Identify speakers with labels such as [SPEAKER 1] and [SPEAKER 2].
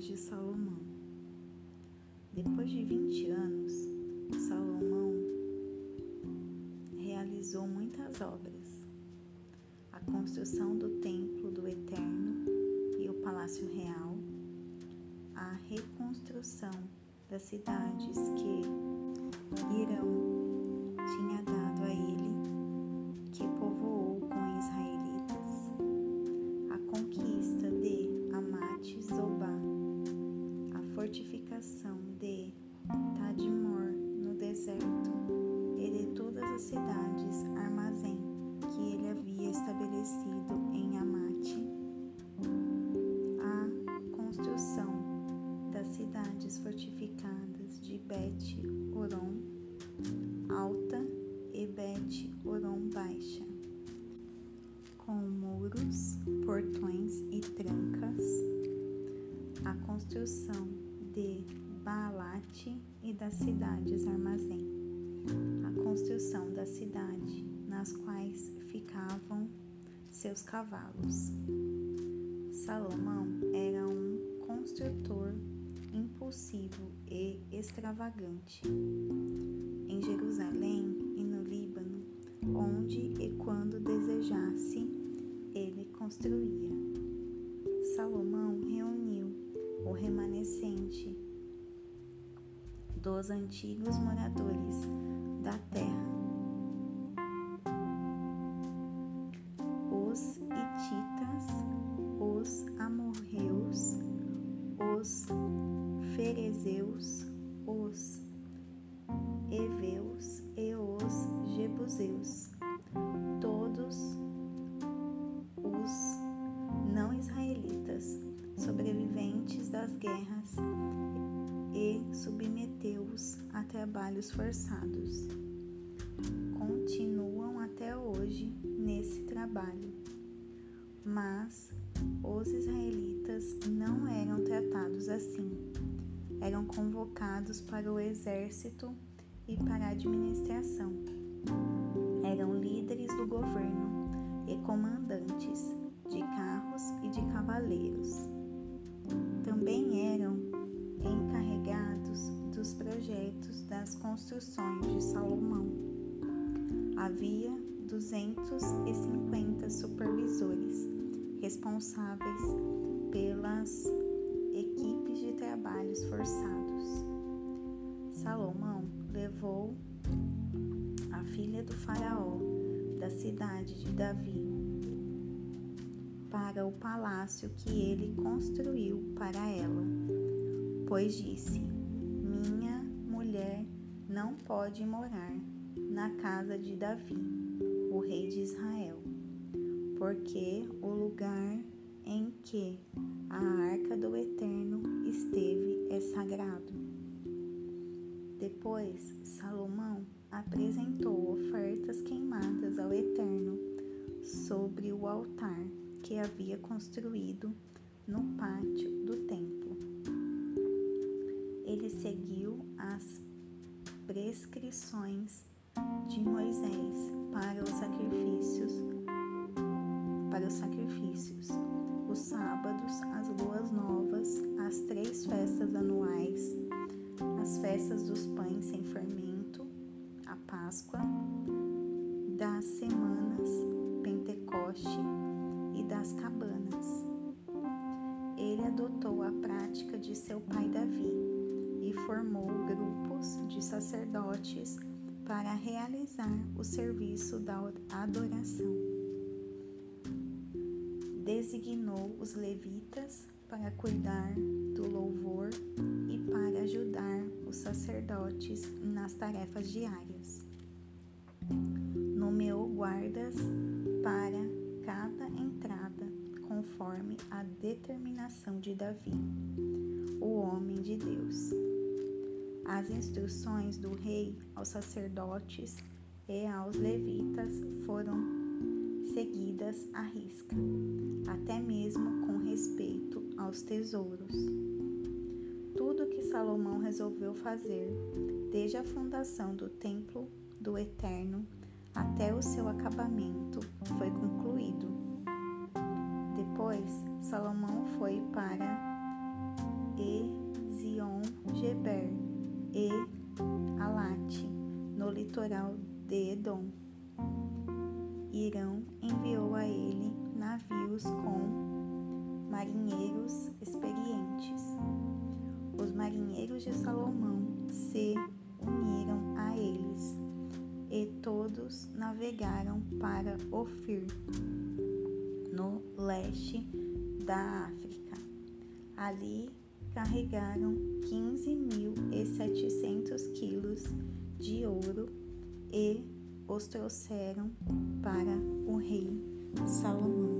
[SPEAKER 1] de Salomão. Depois de 20 anos, Salomão realizou muitas obras: a construção do Templo do Eterno e o Palácio Real, a reconstrução das cidades que irão de Tadmor no deserto e de todas as cidades armazém que ele havia estabelecido em Amate, a construção das cidades fortificadas de Bet Oron alta e Bet Oron baixa, com muros, portões e trancas, a construção das cidades armazém, a construção da cidade nas quais ficavam seus cavalos. Salomão era um construtor impulsivo e extravagante. Em Jerusalém e no Líbano, onde e quando desejasse, ele construía. Dos antigos moradores da terra, os hititas, os amorreus, os ferezeus, os heveus e os jebuseus, submeteu-os a trabalhos forçados. Continuam até hoje nesse trabalho, mas os israelitas não eram tratados assim. Eram convocados para o exército e para a administração. Eram líderes do governo e comandantes de carros e de cavaleiros. Também eram dos projetos das construções de Salomão. Havia 250 supervisores responsáveis pelas equipes de trabalhos forçados. Salomão levou a filha do faraó da cidade de Davi para o palácio que ele construiu para ela, pois disse: Minha mulher não pode morar na casa de Davi, o rei de Israel, porque o lugar em que a arca do Eterno esteve é sagrado. Depois, Salomão apresentou ofertas queimadas ao Eterno sobre o altar que havia construído no pátio do templo. Seguiu as prescrições de Moisés para os sacrifícios, para os sacrifícios, os sábados, as luas novas, as três festas anuais, as festas dos pães sem fermento, a Páscoa, das semanas, Pentecoste e das cabanas. Ele adotou a prática de seu pai Davi formou grupos de sacerdotes para realizar o serviço da adoração. Designou os levitas para cuidar do louvor e para ajudar os sacerdotes nas tarefas diárias. Nomeou guardas para cada entrada, conforme a determinação de Davi, o homem de Deus. As instruções do rei aos sacerdotes e aos levitas foram seguidas à risca, até mesmo com respeito aos tesouros. Tudo que Salomão resolveu fazer, desde a fundação do templo do Eterno até o seu acabamento, foi concluído. Depois, Salomão foi para Ezion Geber e Alate, no litoral de Edom. Irão enviou a ele navios com marinheiros experientes. Os marinheiros de Salomão se uniram a eles e todos navegaram para Ofir, no leste da África. Ali carregaram 15.700 quilos de ouro e os trouxeram para o rei Salomão.